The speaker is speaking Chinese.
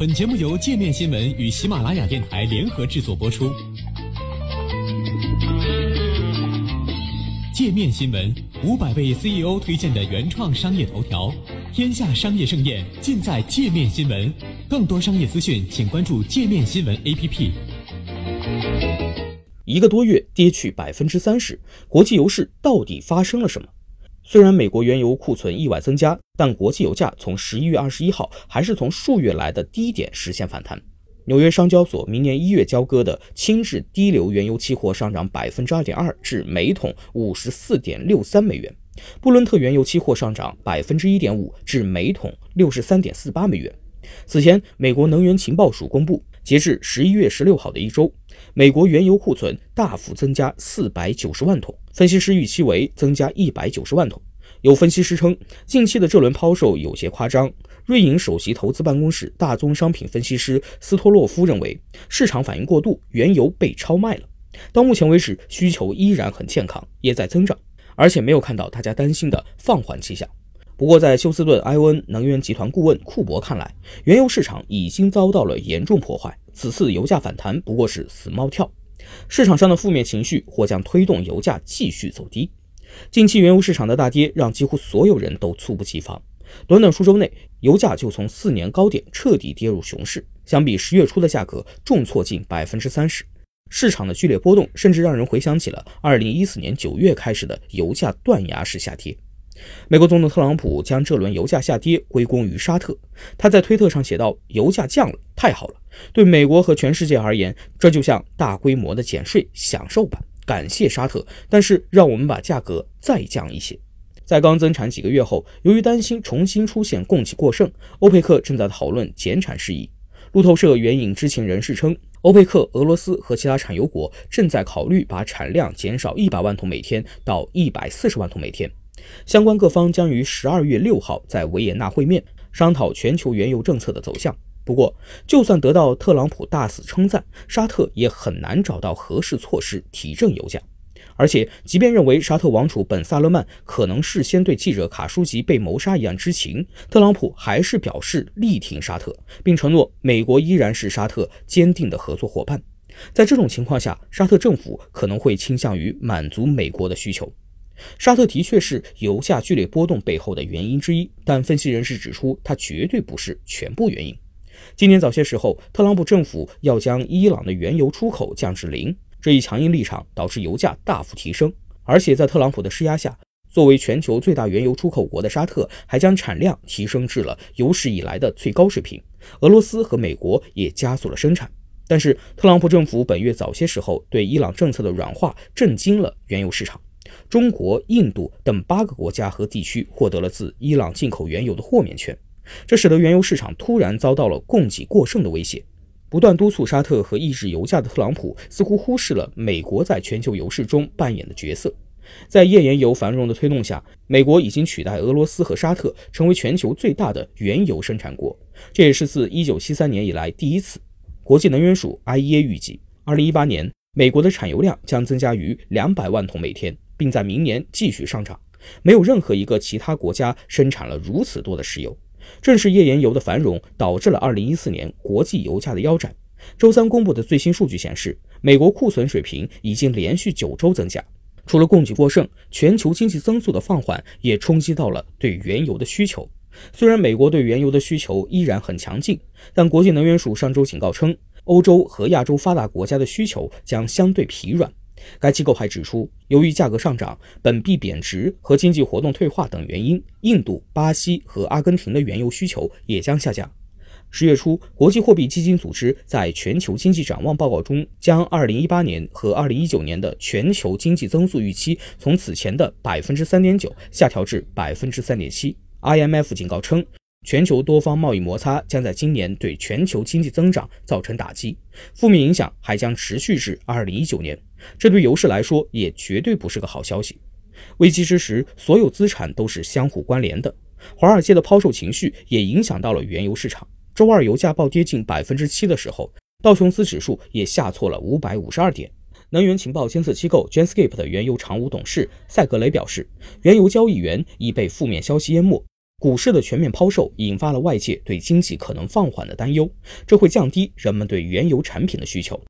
本节目由界面新闻与喜马拉雅电台联合制作播出。界面新闻五百位 CEO 推荐的原创商业头条，天下商业盛宴尽在界面新闻。更多商业资讯，请关注界面新闻 APP。一个多月跌去百分之三十，国际油市到底发生了什么？虽然美国原油库存意外增加，但国际油价从十一月二十一号还是从数月来的低点实现反弹。纽约商交所明年一月交割的轻质低硫原油期货上涨百分之二点二，至每桶五十四点六三美元；布伦特原油期货上涨百分之一点五，至每桶六十三点四八美元。此前，美国能源情报署公布，截至十一月十六号的一周，美国原油库存大幅增加四百九十万桶，分析师预期为增加一百九十万桶。有分析师称，近期的这轮抛售有些夸张。瑞银首席投资办公室大宗商品分析师斯托洛夫认为，市场反应过度，原油被超卖了。到目前为止，需求依然很健康，也在增长，而且没有看到大家担心的放缓迹象。不过，在休斯顿埃欧恩能源集团顾问库珀看来，原油市场已经遭到了严重破坏，此次油价反弹不过是死猫跳。市场上的负面情绪或将推动油价继续走低。近期原油市场的大跌让几乎所有人都猝不及防，短短数周内，油价就从四年高点彻底跌入熊市，相比十月初的价格重挫近百分之三十。市场的剧烈波动甚至让人回想起了二零一四年九月开始的油价断崖式下跌。美国总统特朗普将这轮油价下跌归功于沙特。他在推特上写道：“油价降了，太好了！对美国和全世界而言，这就像大规模的减税，享受吧！感谢沙特。但是，让我们把价格再降一些。”在刚增产几个月后，由于担心重新出现供给过剩，欧佩克正在讨论减产事宜。路透社援引知情人士称，欧佩克、俄罗斯和其他产油国正在考虑把产量减少一百万桶每天到一百四十万桶每天。相关各方将于十二月六号在维也纳会面，商讨全球原油政策的走向。不过，就算得到特朗普大肆称赞，沙特也很难找到合适措施提振油价。而且，即便认为沙特王储本·萨勒曼可能事先对记者卡舒吉被谋杀一案知情，特朗普还是表示力挺沙特，并承诺美国依然是沙特坚定的合作伙伴。在这种情况下，沙特政府可能会倾向于满足美国的需求。沙特的确是油价剧烈波动背后的原因之一，但分析人士指出，它绝对不是全部原因。今年早些时候，特朗普政府要将伊朗的原油出口降至零，这一强硬立场导致油价大幅提升。而且在特朗普的施压下，作为全球最大原油出口国的沙特还将产量提升至了有史以来的最高水平。俄罗斯和美国也加速了生产。但是，特朗普政府本月早些时候对伊朗政策的软化震惊了原油市场。中国、印度等八个国家和地区获得了自伊朗进口原油的豁免权，这使得原油市场突然遭到了供给过剩的威胁。不断督促沙特和抑制油价的特朗普似乎忽视了美国在全球油市中扮演的角色。在页岩油繁荣的推动下，美国已经取代俄罗斯和沙特成为全球最大的原油生产国，这也是自1973年以来第一次。国际能源署 IEA 预计，2018年美国的产油量将增加于200万桶每天。并在明年继续上涨。没有任何一个其他国家生产了如此多的石油。正是页岩油的繁荣导致了2014年国际油价的腰斩。周三公布的最新数据显示，美国库存水平已经连续九周增加。除了供给过剩，全球经济增速的放缓也冲击到了对原油的需求。虽然美国对原油的需求依然很强劲，但国际能源署上周警告称，欧洲和亚洲发达国家的需求将相对疲软。该机构还指出，由于价格上涨、本币贬值和经济活动退化等原因，印度、巴西和阿根廷的原油需求也将下降。十月初，国际货币基金组织在全球经济展望报告中，将2018年和2019年的全球经济增速预期从此前的百分之三点九下调至百分之三点七。IMF 警告称。全球多方贸易摩擦将在今年对全球经济增长造成打击，负面影响还将持续至二零一九年。这对油市来说也绝对不是个好消息。危机之时，所有资产都是相互关联的。华尔街的抛售情绪也影响到了原油市场。周二油价暴跌近百分之七的时候，道琼斯指数也下挫了五百五十二点。能源情报监测机构 Genscape 的原油常务董事塞格雷表示，原油交易员已被负面消息淹没。股市的全面抛售引发了外界对经济可能放缓的担忧，这会降低人们对原油产品的需求。